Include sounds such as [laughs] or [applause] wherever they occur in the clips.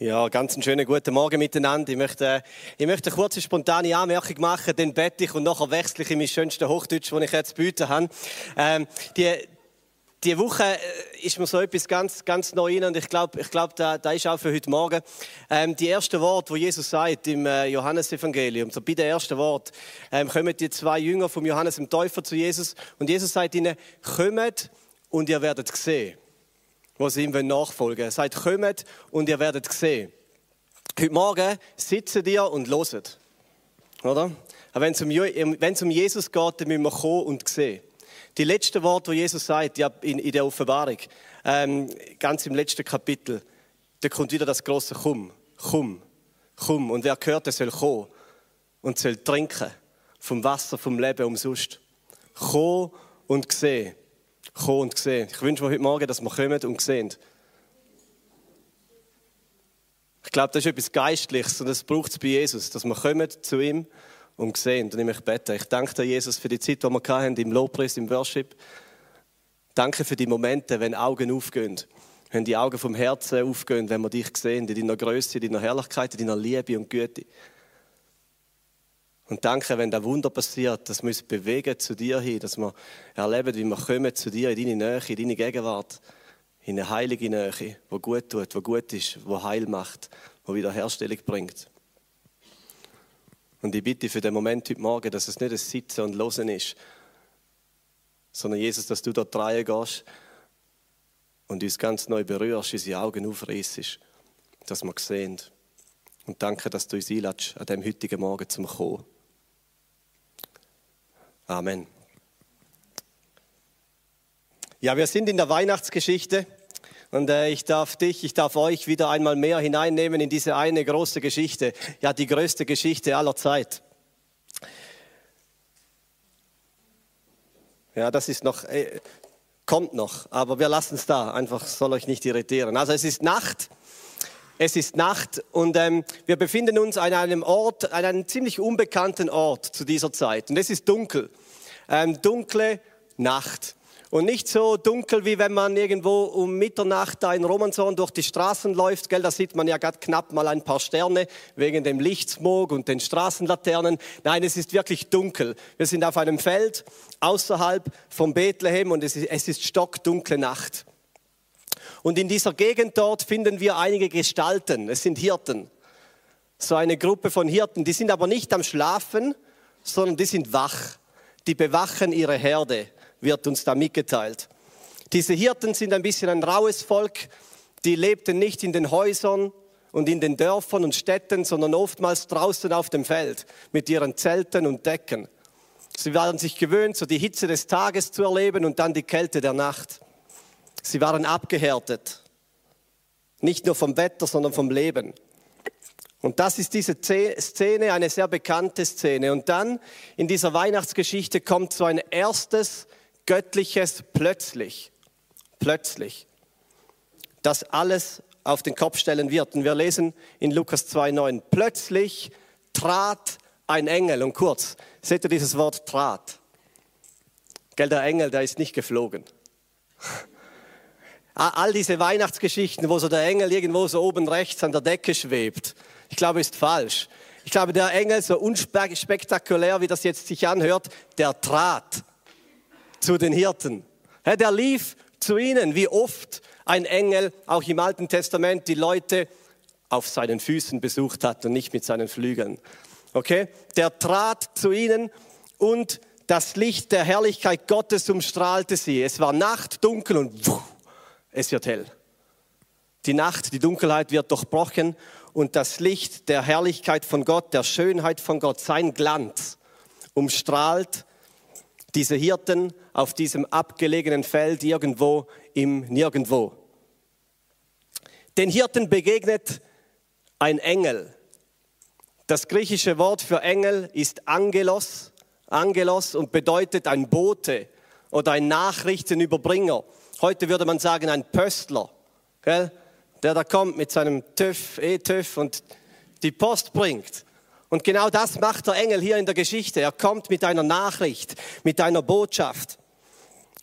Ja, ganz einen schönen guten Morgen miteinander. Ich möchte, ich möchte eine kurze spontane Anmerkung machen, dann bete ich und nachher wechsle ich in mein schönstes Hochdeutsch, das ich jetzt bieten habe. Ähm, die, die Woche äh, ist mir so etwas ganz, ganz neu rein und ich glaube, ich glaub, da, da ist auch für heute Morgen. Ähm, die ersten Worte, wo Jesus sagt im äh, Johannesevangelium, so bei den ersten Wort, ähm, kommen die zwei Jünger vom Johannes im Täufer zu Jesus und Jesus sagt ihnen, kommt und ihr werdet sehen sie ihm nachfolgen wollen. Er sagt, kommt und ihr werdet sehen. Heute Morgen sitzen ihr und loset. Oder? Wenn es um, wenn es um Jesus geht, dann müssen wir kommen und sehen. Die letzten Worte, die Jesus sagt in, in der Offenbarung, ähm, ganz im letzten Kapitel, da kommt wieder das große Komm, komm, komm. Und wer gehört, der soll kommen und soll trinken vom Wasser, vom Leben umsonst. Kommen und sehen kommen und sehen. Ich wünsche mir heute Morgen, dass wir kommen und sehen. Ich glaube, das ist etwas Geistliches und das braucht es bei Jesus, dass wir kommen zu ihm und sehen. Und ich möchte. Ich danke dir, Jesus, für die Zeit, die wir hatten, im Lobpreis, im Worship. Danke für die Momente, wenn Augen aufgehen. Wenn die Augen vom Herzen aufgehen, wenn wir dich sehen, in deiner Größe, in deiner Herrlichkeit, in deiner Liebe und Güte. Und danke, wenn da Wunder passiert, dass wir uns bewegen zu dir hin, dass wir erleben, wie wir kommen zu dir in deine Nähe, in deine Gegenwart, in eine heilige Nähe, wo gut tut, wo gut ist, wo Heil macht, wo Wiederherstellung bringt. Und ich bitte für den Moment heute Morgen, dass es nicht ein Sitzen und Losen ist, sondern Jesus, dass du dort reingehst und uns ganz neu berührst, unsere Augen aufreißt, dass wir sehen. Und danke, dass du uns einlädst, an diesem heutigen Morgen zum Kommen. Amen. Ja, wir sind in der Weihnachtsgeschichte und äh, ich darf dich, ich darf euch wieder einmal mehr hineinnehmen in diese eine große Geschichte, ja die größte Geschichte aller Zeit. Ja, das ist noch, äh, kommt noch, aber wir lassen es da, einfach soll euch nicht irritieren. Also es ist Nacht es ist Nacht und ähm, wir befinden uns an einem Ort, an einem ziemlich unbekannten Ort zu dieser Zeit. Und es ist dunkel. Ähm, dunkle Nacht. Und nicht so dunkel, wie wenn man irgendwo um Mitternacht da in Romanson durch die Straßen läuft. Gell, da sieht man ja gerade knapp mal ein paar Sterne wegen dem Lichtsmog und den Straßenlaternen. Nein, es ist wirklich dunkel. Wir sind auf einem Feld außerhalb von Bethlehem und es ist, es ist stockdunkle Nacht. Und in dieser Gegend dort finden wir einige Gestalten. Es sind Hirten. So eine Gruppe von Hirten. Die sind aber nicht am Schlafen, sondern die sind wach. Die bewachen ihre Herde, wird uns da mitgeteilt. Diese Hirten sind ein bisschen ein raues Volk. Die lebten nicht in den Häusern und in den Dörfern und Städten, sondern oftmals draußen auf dem Feld mit ihren Zelten und Decken. Sie waren sich gewöhnt, so die Hitze des Tages zu erleben und dann die Kälte der Nacht. Sie waren abgehärtet. Nicht nur vom Wetter, sondern vom Leben. Und das ist diese Szene, eine sehr bekannte Szene. Und dann in dieser Weihnachtsgeschichte kommt so ein erstes göttliches plötzlich. Plötzlich. Das alles auf den Kopf stellen wird. Und wir lesen in Lukas 2,9. Plötzlich trat ein Engel. Und kurz, seht ihr dieses Wort trat? Gell, der Engel, der ist nicht geflogen [laughs] all diese Weihnachtsgeschichten, wo so der Engel irgendwo so oben rechts an der Decke schwebt, ich glaube, ist falsch. Ich glaube, der Engel, so unspektakulär, wie das jetzt sich anhört, der trat zu den Hirten. Der lief zu ihnen, wie oft ein Engel auch im Alten Testament die Leute auf seinen Füßen besucht hat und nicht mit seinen Flügeln. Okay? Der trat zu ihnen und das Licht der Herrlichkeit Gottes umstrahlte sie. Es war Nacht, dunkel und es wird hell. Die Nacht, die Dunkelheit wird durchbrochen und das Licht der Herrlichkeit von Gott, der Schönheit von Gott, sein Glanz umstrahlt diese Hirten auf diesem abgelegenen Feld irgendwo im Nirgendwo. Den Hirten begegnet ein Engel. Das griechische Wort für Engel ist Angelos, Angelos und bedeutet ein Bote oder ein Nachrichtenüberbringer. Heute würde man sagen ein Pöstler, gell? Der da kommt mit seinem TÜV, E-TÜV und die Post bringt. Und genau das macht der Engel hier in der Geschichte. Er kommt mit einer Nachricht, mit einer Botschaft.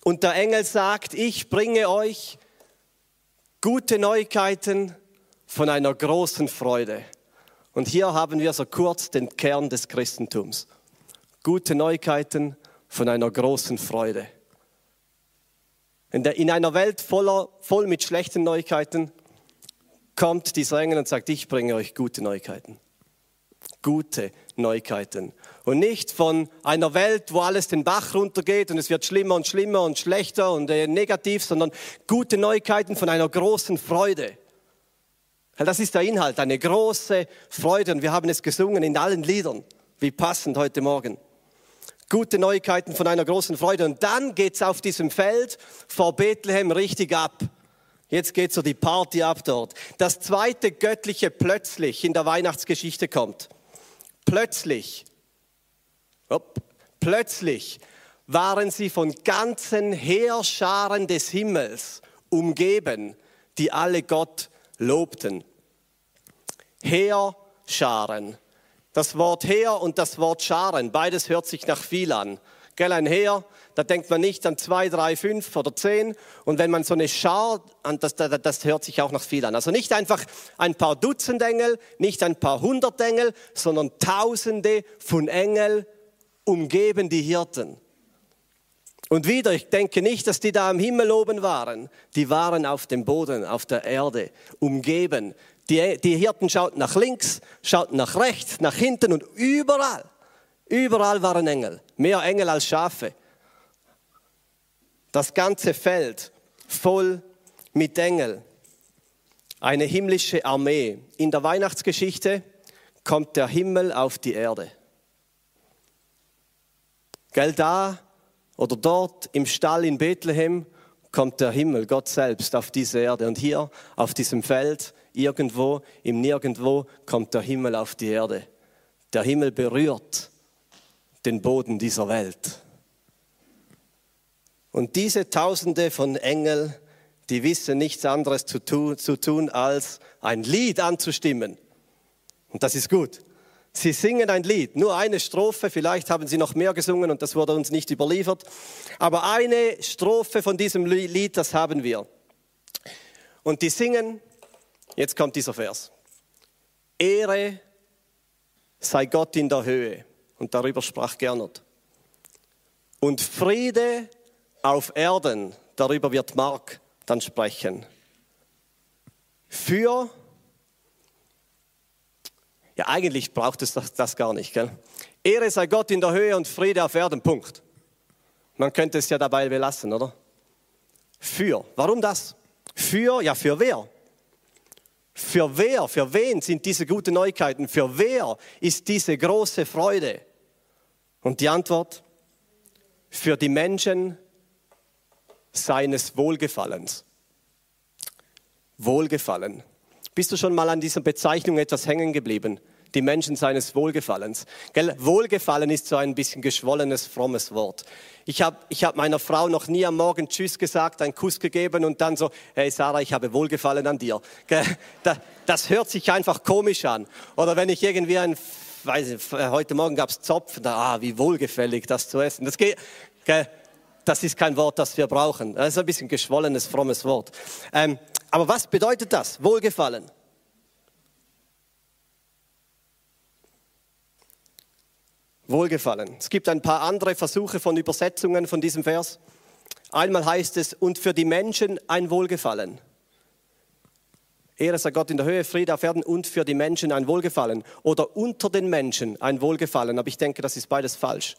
Und der Engel sagt, ich bringe euch gute Neuigkeiten von einer großen Freude. Und hier haben wir so kurz den Kern des Christentums. Gute Neuigkeiten von einer großen Freude. In einer Welt voller, voll mit schlechten Neuigkeiten kommt dieser Engel und sagt, ich bringe euch gute Neuigkeiten. Gute Neuigkeiten. Und nicht von einer Welt, wo alles den Bach runtergeht und es wird schlimmer und schlimmer und schlechter und äh, negativ, sondern gute Neuigkeiten von einer großen Freude. Das ist der Inhalt, eine große Freude. Und wir haben es gesungen in allen Liedern. Wie passend heute Morgen. Gute Neuigkeiten von einer großen Freude. Und dann geht's auf diesem Feld vor Bethlehem richtig ab. Jetzt geht so die Party ab dort. Das zweite göttliche plötzlich in der Weihnachtsgeschichte kommt. Plötzlich, op, plötzlich waren sie von ganzen Heerscharen des Himmels umgeben, die alle Gott lobten. Heerscharen. Das Wort Heer und das Wort Scharen, beides hört sich nach viel an. Gell, ein Heer, da denkt man nicht an zwei, drei, fünf oder zehn. Und wenn man so eine Schar, das, das, das hört sich auch noch viel an. Also nicht einfach ein paar Dutzend Engel, nicht ein paar hundert Engel, sondern Tausende von Engel umgeben die Hirten. Und wieder, ich denke nicht, dass die da am Himmel oben waren. Die waren auf dem Boden, auf der Erde, umgeben. Die, die Hirten schauten nach links, schauten nach rechts, nach hinten und überall, überall waren Engel. Mehr Engel als Schafe. Das ganze Feld voll mit Engel. Eine himmlische Armee. In der Weihnachtsgeschichte kommt der Himmel auf die Erde. Gell, da oder dort im Stall in Bethlehem kommt der Himmel, Gott selbst, auf diese Erde. Und hier auf diesem Feld, irgendwo im Nirgendwo, kommt der Himmel auf die Erde. Der Himmel berührt den Boden dieser Welt. Und diese Tausende von Engeln, die wissen nichts anderes zu tun, zu tun, als ein Lied anzustimmen. Und das ist gut. Sie singen ein Lied, nur eine Strophe, vielleicht haben sie noch mehr gesungen und das wurde uns nicht überliefert, aber eine Strophe von diesem Lied, das haben wir. Und die singen, jetzt kommt dieser Vers, Ehre sei Gott in der Höhe, und darüber sprach Gernot, und Friede auf Erden, darüber wird Mark dann sprechen, für ja, eigentlich braucht es das, das gar nicht. Gell? Ehre sei Gott in der Höhe und Friede auf Erden. Punkt. Man könnte es ja dabei belassen, oder? Für. Warum das? Für, ja, für wer? Für wer, für wen sind diese guten Neuigkeiten? Für wer ist diese große Freude? Und die Antwort? Für die Menschen seines Wohlgefallens. Wohlgefallen. Bist du schon mal an dieser Bezeichnung etwas hängen geblieben? Die Menschen seines Wohlgefallens. Gell? Wohlgefallen ist so ein bisschen geschwollenes, frommes Wort. Ich habe ich hab meiner Frau noch nie am Morgen Tschüss gesagt, einen Kuss gegeben und dann so, hey Sarah, ich habe Wohlgefallen an dir. Gell? Das hört sich einfach komisch an. Oder wenn ich irgendwie ein, weiß ich, heute Morgen gab es Zopf, da, ah, wie wohlgefällig das zu essen. Das geht, gell? das ist kein Wort, das wir brauchen. Das ist ein bisschen geschwollenes, frommes Wort. Ähm, aber was bedeutet das? Wohlgefallen. Wohlgefallen. Es gibt ein paar andere Versuche von Übersetzungen von diesem Vers. Einmal heißt es, und für die Menschen ein Wohlgefallen. Ehre sei Gott in der Höhe, Friede auf Erden und für die Menschen ein Wohlgefallen. Oder unter den Menschen ein Wohlgefallen. Aber ich denke, das ist beides falsch.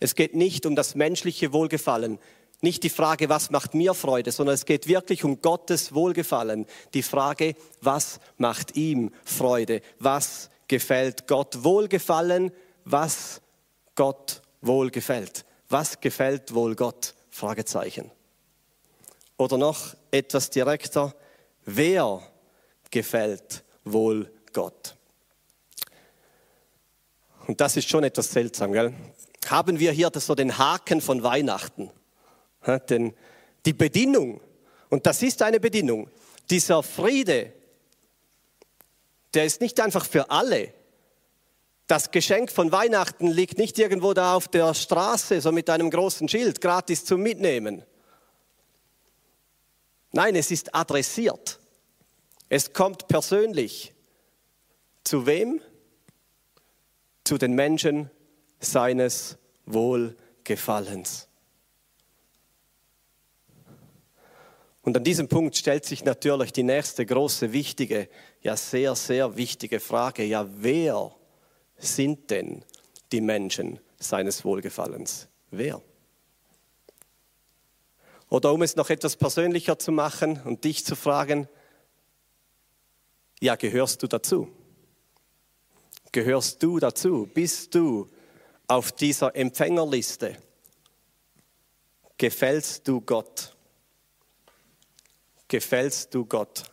Es geht nicht um das menschliche Wohlgefallen nicht die Frage, was macht mir Freude, sondern es geht wirklich um Gottes Wohlgefallen. Die Frage, was macht ihm Freude? Was gefällt Gott Wohlgefallen? Was Gott wohlgefällt? Was gefällt wohl Gott? Fragezeichen. Oder noch etwas direkter, wer gefällt wohl Gott? Und das ist schon etwas seltsam, gell? Haben wir hier so den Haken von Weihnachten? Denn die Bedingung, und das ist eine Bedingung, dieser Friede, der ist nicht einfach für alle. Das Geschenk von Weihnachten liegt nicht irgendwo da auf der Straße, so mit einem großen Schild, gratis zum Mitnehmen. Nein, es ist adressiert. Es kommt persönlich. Zu wem? Zu den Menschen seines Wohlgefallens. Und an diesem Punkt stellt sich natürlich die nächste große, wichtige, ja sehr, sehr wichtige Frage. Ja, wer sind denn die Menschen seines Wohlgefallens? Wer? Oder um es noch etwas persönlicher zu machen und dich zu fragen, ja, gehörst du dazu? Gehörst du dazu? Bist du auf dieser Empfängerliste? Gefällst du Gott? Gefällst du Gott?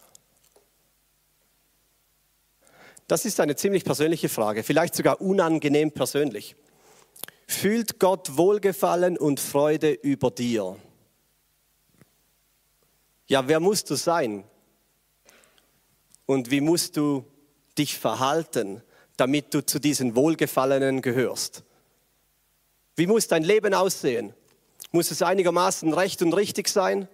Das ist eine ziemlich persönliche Frage, vielleicht sogar unangenehm persönlich. Fühlt Gott Wohlgefallen und Freude über dir? Ja, wer musst du sein? Und wie musst du dich verhalten, damit du zu diesen Wohlgefallenen gehörst? Wie muss dein Leben aussehen? Muss es einigermaßen recht und richtig sein?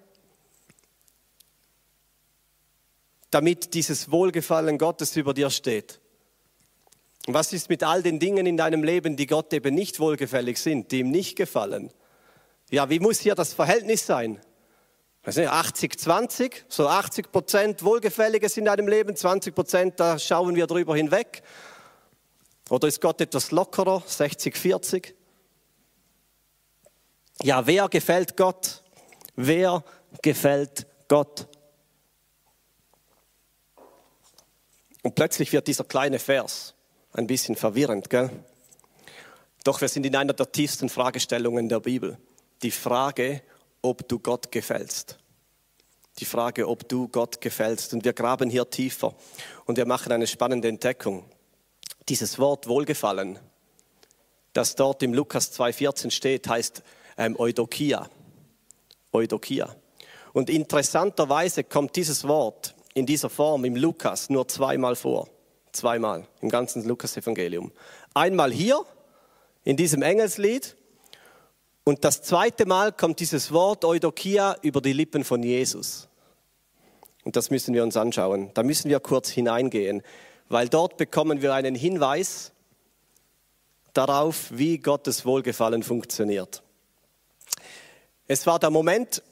Damit dieses Wohlgefallen Gottes über dir steht. Und was ist mit all den Dingen in deinem Leben, die Gott eben nicht wohlgefällig sind, die ihm nicht gefallen? Ja, wie muss hier das Verhältnis sein? 80, 20, so 80 Prozent Wohlgefälliges in deinem Leben, 20 Prozent, da schauen wir drüber hinweg. Oder ist Gott etwas lockerer, 60, 40? Ja, wer gefällt Gott? Wer gefällt Gott? Und plötzlich wird dieser kleine Vers ein bisschen verwirrend, gell? Doch wir sind in einer der tiefsten Fragestellungen der Bibel. Die Frage, ob du Gott gefällst. Die Frage, ob du Gott gefällst. Und wir graben hier tiefer und wir machen eine spannende Entdeckung. Dieses Wort Wohlgefallen, das dort im Lukas 2,14 steht, heißt ähm, Eudokia. Eudokia. Und interessanterweise kommt dieses Wort in dieser Form im Lukas nur zweimal vor. Zweimal im ganzen Lukas-Evangelium. Einmal hier in diesem Engelslied und das zweite Mal kommt dieses Wort Eudokia über die Lippen von Jesus. Und das müssen wir uns anschauen. Da müssen wir kurz hineingehen, weil dort bekommen wir einen Hinweis darauf, wie Gottes Wohlgefallen funktioniert. Es war der Moment,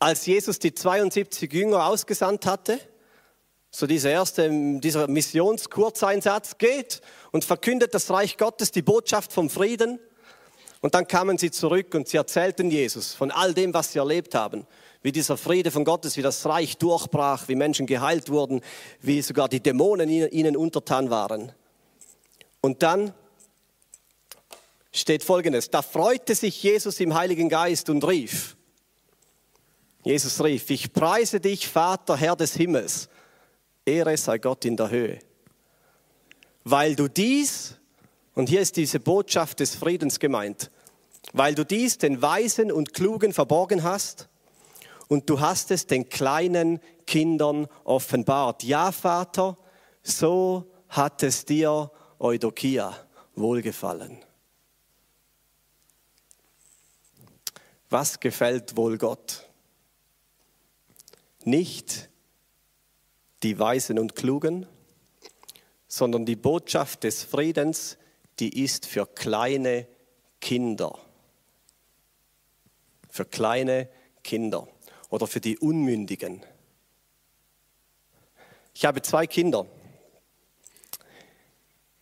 als Jesus die 72 Jünger ausgesandt hatte, so dieser erste, dieser Missionskurzeinsatz geht und verkündet das Reich Gottes, die Botschaft vom Frieden. Und dann kamen sie zurück und sie erzählten Jesus von all dem, was sie erlebt haben. Wie dieser Friede von Gottes, wie das Reich durchbrach, wie Menschen geheilt wurden, wie sogar die Dämonen ihnen untertan waren. Und dann steht Folgendes, da freute sich Jesus im Heiligen Geist und rief, Jesus rief, ich preise dich, Vater, Herr des Himmels. Ehre sei Gott in der Höhe. Weil du dies, und hier ist diese Botschaft des Friedens gemeint, weil du dies den Weisen und Klugen verborgen hast und du hast es den kleinen Kindern offenbart. Ja, Vater, so hat es dir, Eudokia, wohlgefallen. Was gefällt wohl Gott? Nicht die Weisen und Klugen, sondern die Botschaft des Friedens, die ist für kleine Kinder. Für kleine Kinder oder für die Unmündigen. Ich habe zwei Kinder.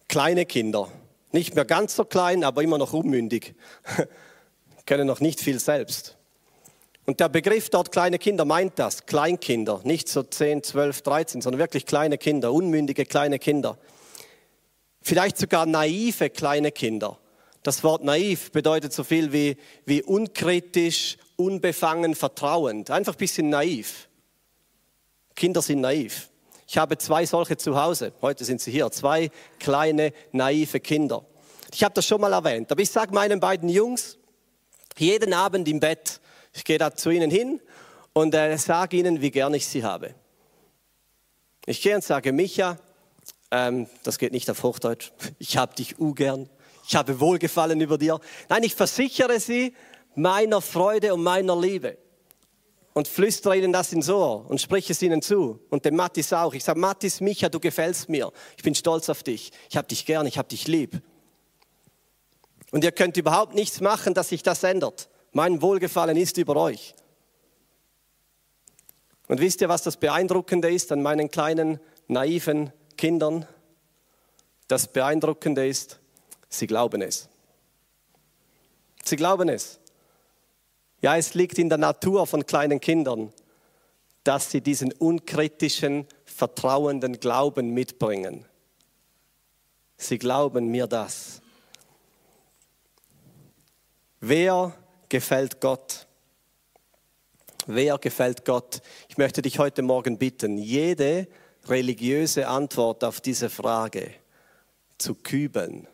Kleine Kinder. Nicht mehr ganz so klein, aber immer noch unmündig. [laughs] Können noch nicht viel selbst. Und der Begriff dort kleine Kinder meint das, Kleinkinder, nicht so 10, 12, 13, sondern wirklich kleine Kinder, unmündige kleine Kinder. Vielleicht sogar naive kleine Kinder. Das Wort naiv bedeutet so viel wie, wie unkritisch, unbefangen, vertrauend. Einfach ein bisschen naiv. Kinder sind naiv. Ich habe zwei solche zu Hause. Heute sind sie hier. Zwei kleine, naive Kinder. Ich habe das schon mal erwähnt. Aber ich sage meinen beiden Jungs, jeden Abend im Bett, ich gehe da zu ihnen hin und äh, sage ihnen, wie gern ich sie habe. Ich gehe und sage, Micha, ähm, das geht nicht auf Hochdeutsch, ich habe dich ugern, ich habe Wohlgefallen über dir. Nein, ich versichere sie meiner Freude und meiner Liebe. und flüstere ihnen das ins Ohr und spreche es ihnen zu. Und dem Mattis auch. Ich sage, Mattis, Micha, du gefällst mir. Ich bin stolz auf dich. Ich habe dich gern, ich habe dich lieb. Und ihr könnt überhaupt nichts machen, dass sich das ändert. Mein Wohlgefallen ist über euch. Und wisst ihr, was das Beeindruckende ist an meinen kleinen, naiven Kindern? Das Beeindruckende ist, sie glauben es. Sie glauben es. Ja, es liegt in der Natur von kleinen Kindern, dass sie diesen unkritischen, vertrauenden Glauben mitbringen. Sie glauben mir das. Wer gefällt Gott? Wer gefällt Gott? Ich möchte dich heute Morgen bitten, jede religiöse Antwort auf diese Frage zu kübeln,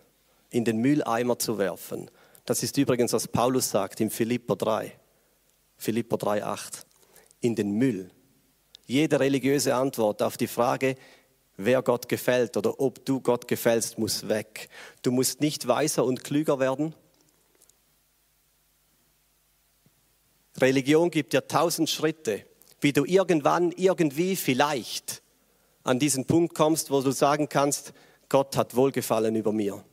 in den Mülleimer zu werfen. Das ist übrigens, was Paulus sagt in Philipper 3. Philipper 3, 8. In den Müll. Jede religiöse Antwort auf die Frage, wer Gott gefällt oder ob du Gott gefällst, muss weg. Du musst nicht weiser und klüger werden. Religion gibt dir tausend Schritte, wie du irgendwann, irgendwie, vielleicht an diesen Punkt kommst, wo du sagen kannst, Gott hat Wohlgefallen über mir.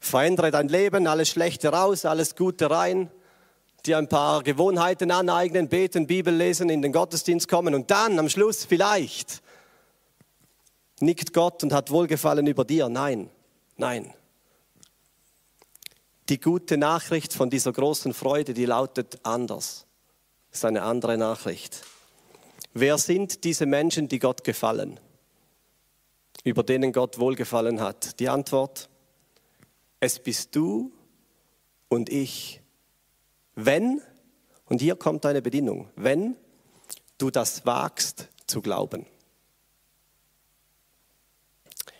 Verändere dein Leben, alles Schlechte raus, alles Gute rein, dir ein paar Gewohnheiten aneignen, beten, Bibel lesen, in den Gottesdienst kommen und dann am Schluss vielleicht nickt Gott und hat Wohlgefallen über dir. Nein, nein. Die gute Nachricht von dieser großen Freude, die lautet anders. Das ist eine andere Nachricht. Wer sind diese Menschen, die Gott gefallen? Über denen Gott wohlgefallen hat? Die Antwort, es bist du und ich. Wenn, und hier kommt eine Bedingung, wenn du das wagst zu glauben.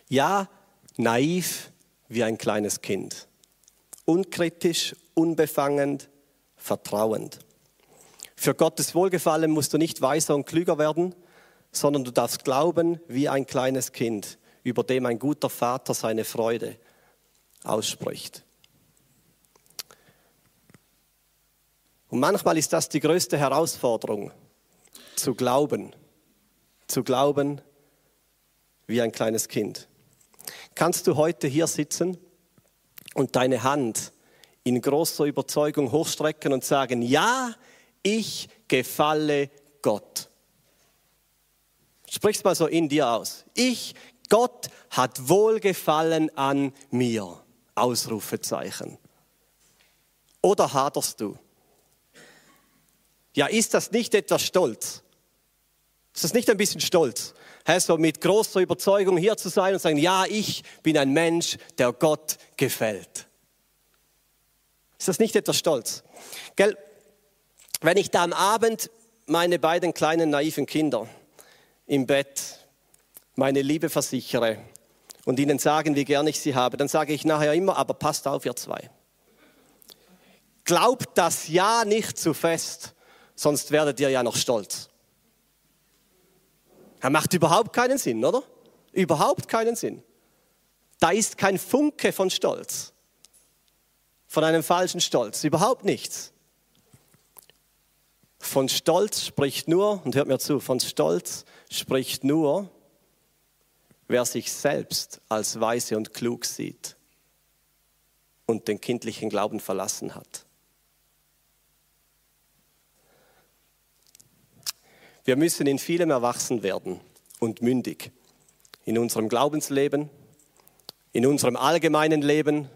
Ja, naiv wie ein kleines Kind unkritisch, unbefangen, vertrauend. Für Gottes Wohlgefallen musst du nicht weiser und klüger werden, sondern du darfst glauben wie ein kleines Kind, über dem ein guter Vater seine Freude ausspricht. Und manchmal ist das die größte Herausforderung, zu glauben, zu glauben wie ein kleines Kind. Kannst du heute hier sitzen und deine Hand in großer Überzeugung hochstrecken und sagen, ja, ich gefalle Gott. Sprich's mal so in dir aus. Ich, Gott hat Wohlgefallen an mir. Ausrufezeichen. Oder haderst du? Ja, ist das nicht etwas Stolz? Ist das nicht ein bisschen Stolz? Herr, so mit großer Überzeugung hier zu sein und sagen, ja, ich bin ein Mensch, der Gott gefällt. Ist das nicht etwas Stolz? Gell? Wenn ich da am Abend meine beiden kleinen naiven Kinder im Bett meine Liebe versichere und ihnen sagen, wie gern ich sie habe, dann sage ich nachher immer, aber passt auf, ihr zwei. Glaubt das Ja nicht zu fest, sonst werdet ihr ja noch stolz. Er macht überhaupt keinen Sinn, oder? Überhaupt keinen Sinn. Da ist kein Funke von Stolz, von einem falschen Stolz, überhaupt nichts. Von Stolz spricht nur, und hört mir zu, von Stolz spricht nur, wer sich selbst als weise und klug sieht und den kindlichen Glauben verlassen hat. Wir müssen in vielem erwachsen werden und mündig. In unserem Glaubensleben, in unserem allgemeinen Leben,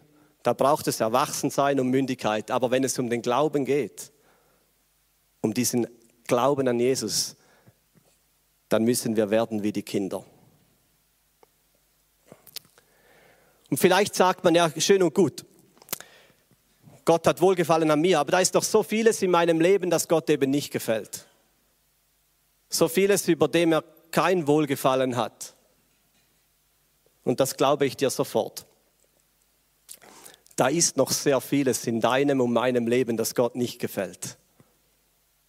da braucht es Erwachsensein und Mündigkeit. Aber wenn es um den Glauben geht, um diesen Glauben an Jesus, dann müssen wir werden wie die Kinder. Und vielleicht sagt man ja, schön und gut, Gott hat Wohlgefallen an mir, aber da ist doch so vieles in meinem Leben, das Gott eben nicht gefällt. So vieles, über dem er kein Wohlgefallen hat. Und das glaube ich dir sofort. Da ist noch sehr vieles in deinem und meinem Leben, das Gott nicht gefällt.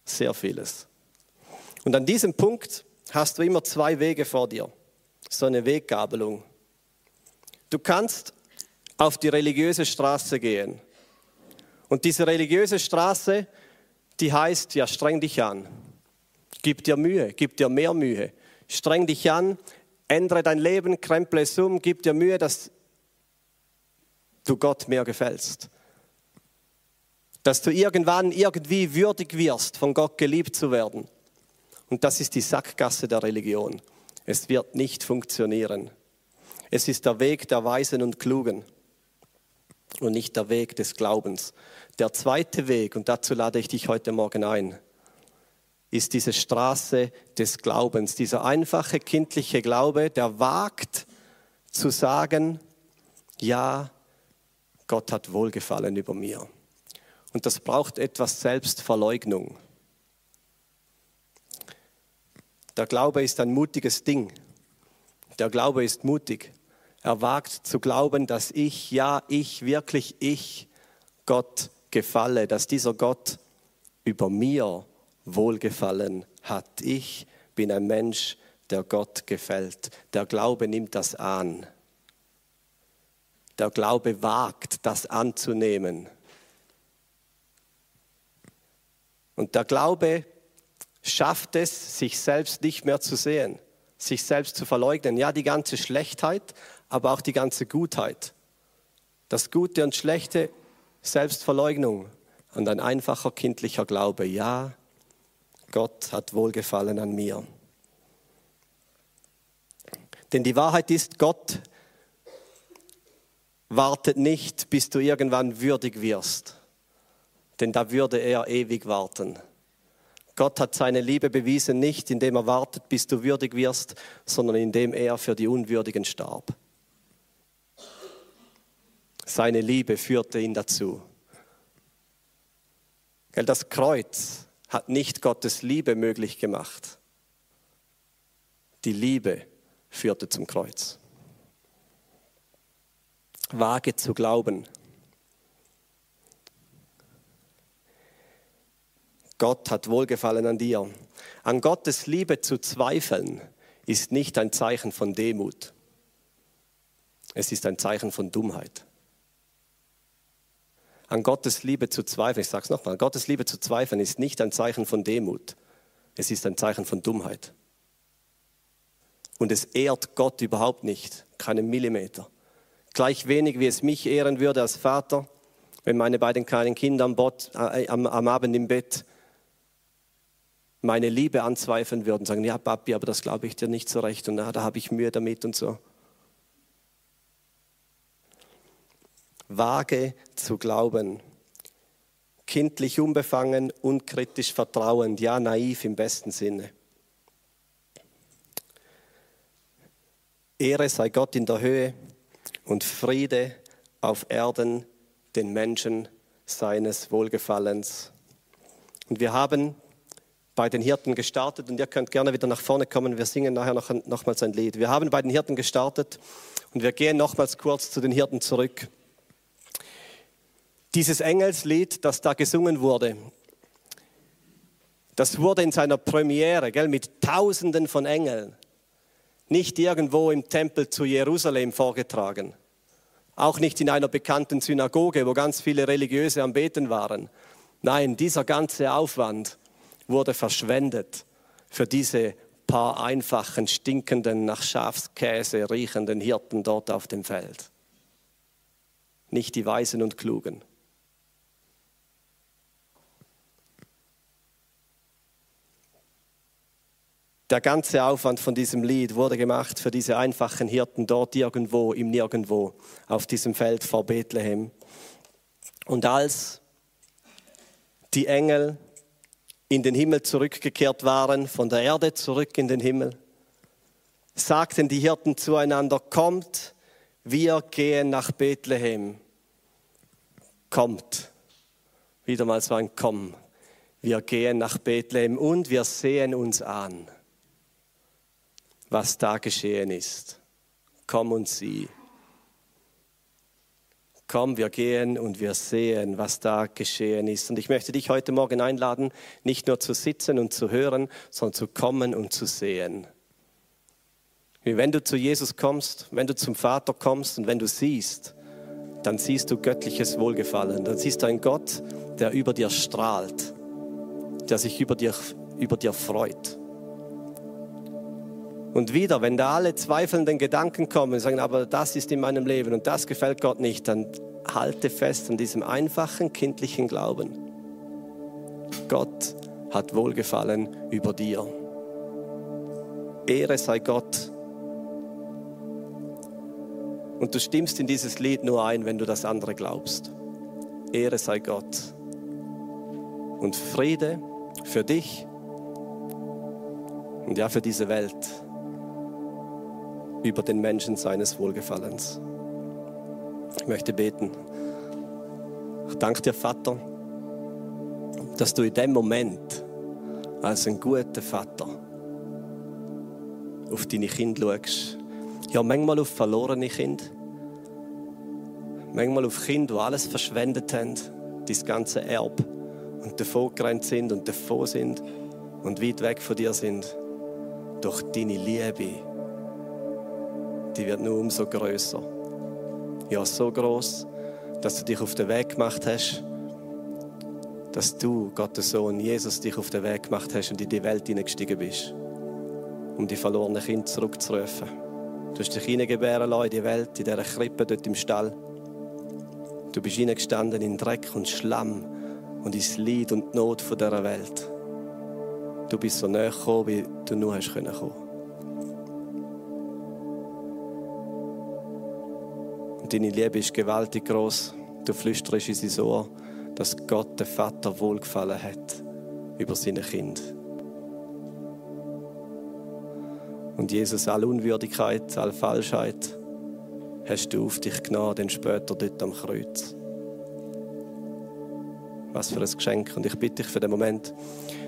Sehr vieles. Und an diesem Punkt hast du immer zwei Wege vor dir. So eine Weggabelung. Du kannst auf die religiöse Straße gehen Und diese religiöse Straße, die heißt, ja, streng dich an. Gib dir Mühe, gib dir mehr Mühe. Streng dich an, ändere dein Leben, kremple es um, gib dir Mühe, dass du Gott mehr gefällst. Dass du irgendwann irgendwie würdig wirst, von Gott geliebt zu werden. Und das ist die Sackgasse der Religion. Es wird nicht funktionieren. Es ist der Weg der Weisen und Klugen und nicht der Weg des Glaubens. Der zweite Weg, und dazu lade ich dich heute Morgen ein, ist diese Straße des Glaubens, dieser einfache kindliche Glaube, der wagt zu sagen, ja, Gott hat Wohlgefallen über mir. Und das braucht etwas Selbstverleugnung. Der Glaube ist ein mutiges Ding. Der Glaube ist mutig. Er wagt zu glauben, dass ich, ja, ich, wirklich ich, Gott gefalle, dass dieser Gott über mir Wohlgefallen hat. Ich bin ein Mensch, der Gott gefällt. Der Glaube nimmt das an. Der Glaube wagt, das anzunehmen. Und der Glaube schafft es, sich selbst nicht mehr zu sehen, sich selbst zu verleugnen. Ja, die ganze Schlechtheit, aber auch die ganze Gutheit. Das Gute und Schlechte, Selbstverleugnung und ein einfacher kindlicher Glaube. Ja, Gott hat Wohlgefallen an mir. Denn die Wahrheit ist, Gott wartet nicht, bis du irgendwann würdig wirst. Denn da würde er ewig warten. Gott hat seine Liebe bewiesen, nicht indem er wartet, bis du würdig wirst, sondern indem er für die Unwürdigen starb. Seine Liebe führte ihn dazu. Das Kreuz hat nicht Gottes Liebe möglich gemacht. Die Liebe führte zum Kreuz. Wage zu glauben. Gott hat Wohlgefallen an dir. An Gottes Liebe zu zweifeln ist nicht ein Zeichen von Demut. Es ist ein Zeichen von Dummheit an Gottes Liebe zu zweifeln, ich sage es nochmal, an Gottes Liebe zu zweifeln ist nicht ein Zeichen von Demut, es ist ein Zeichen von Dummheit. Und es ehrt Gott überhaupt nicht, keinen Millimeter. Gleich wenig, wie es mich ehren würde als Vater, wenn meine beiden kleinen Kinder am, Bot, äh, am, am Abend im Bett meine Liebe anzweifeln würden, sagen, ja Papi, aber das glaube ich dir nicht so recht und na, da habe ich Mühe damit und so. Wage zu glauben. Kindlich unbefangen, unkritisch vertrauend, ja naiv im besten Sinne. Ehre sei Gott in der Höhe und Friede auf Erden den Menschen seines Wohlgefallens. Und wir haben bei den Hirten gestartet und ihr könnt gerne wieder nach vorne kommen. Wir singen nachher noch, nochmals ein Lied. Wir haben bei den Hirten gestartet und wir gehen nochmals kurz zu den Hirten zurück. Dieses Engelslied, das da gesungen wurde, das wurde in seiner Premiere gell, mit Tausenden von Engeln, nicht irgendwo im Tempel zu Jerusalem vorgetragen, auch nicht in einer bekannten Synagoge, wo ganz viele Religiöse am Beten waren. Nein, dieser ganze Aufwand wurde verschwendet für diese paar einfachen, stinkenden, nach Schafskäse riechenden Hirten dort auf dem Feld. Nicht die Weisen und Klugen. Der ganze Aufwand von diesem Lied wurde gemacht für diese einfachen Hirten dort irgendwo im Nirgendwo auf diesem Feld vor Bethlehem. Und als die Engel in den Himmel zurückgekehrt waren, von der Erde zurück in den Himmel, sagten die Hirten zueinander, kommt, wir gehen nach Bethlehem. Kommt. Wieder mal so ein Komm. Wir gehen nach Bethlehem und wir sehen uns an was da geschehen ist. Komm und sieh. Komm, wir gehen und wir sehen, was da geschehen ist. Und ich möchte dich heute Morgen einladen, nicht nur zu sitzen und zu hören, sondern zu kommen und zu sehen. Wie wenn du zu Jesus kommst, wenn du zum Vater kommst und wenn du siehst, dann siehst du göttliches Wohlgefallen. Dann siehst du einen Gott, der über dir strahlt, der sich über dir, über dir freut. Und wieder, wenn da alle zweifelnden Gedanken kommen und sagen, aber das ist in meinem Leben und das gefällt Gott nicht, dann halte fest an diesem einfachen kindlichen Glauben. Gott hat Wohlgefallen über dir. Ehre sei Gott. Und du stimmst in dieses Lied nur ein, wenn du das andere glaubst. Ehre sei Gott. Und Friede für dich und ja für diese Welt über den Menschen seines Wohlgefallens. Ich möchte beten. Ich danke dir, Vater, dass du in dem Moment als ein guter Vater auf deine Kinder schaust. Ja, manchmal auf verlorene Kinder. Manchmal auf Kinder, die alles verschwendet haben, dein ganze Erbe und davon gerannt sind und davon sind und weit weg von dir sind. Doch deine Liebe, die wird nur umso größer. Ja, so groß, dass du dich auf den Weg gemacht hast, dass du, Gottes Sohn, Jesus, dich auf den Weg gemacht hast und in die Welt hineingestiegen bist, um die verlorenen Kinder zurückzurufen. Du hast dich hineingebären lassen in die Welt, in dieser Krippe dort im Stall. Du bist hineingestanden in Dreck und Schlamm und ins Leid und Not dieser Welt. Du bist so näher gekommen, wie du nur hast kommen können. deine Liebe ist gewaltig groß. Du flüsterst in sein Ohr, dass Gott, der Vater, wohlgefallen hat über seine Kind. Und Jesus, alle Unwürdigkeit, alle Falschheit hast du auf dich genommen, dann später dort am Kreuz. Was für ein Geschenk. Und ich bitte dich für den Moment,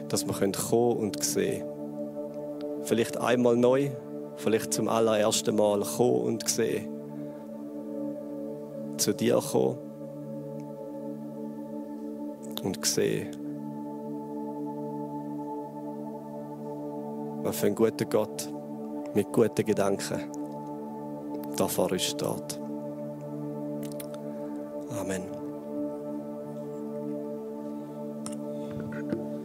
dass wir kommen und sehen können. Vielleicht einmal neu, vielleicht zum allerersten Mal kommen und sehen zu dir kommen und sehen, was für ein guter Gott mit guten Gedanken da vor uns steht. Amen.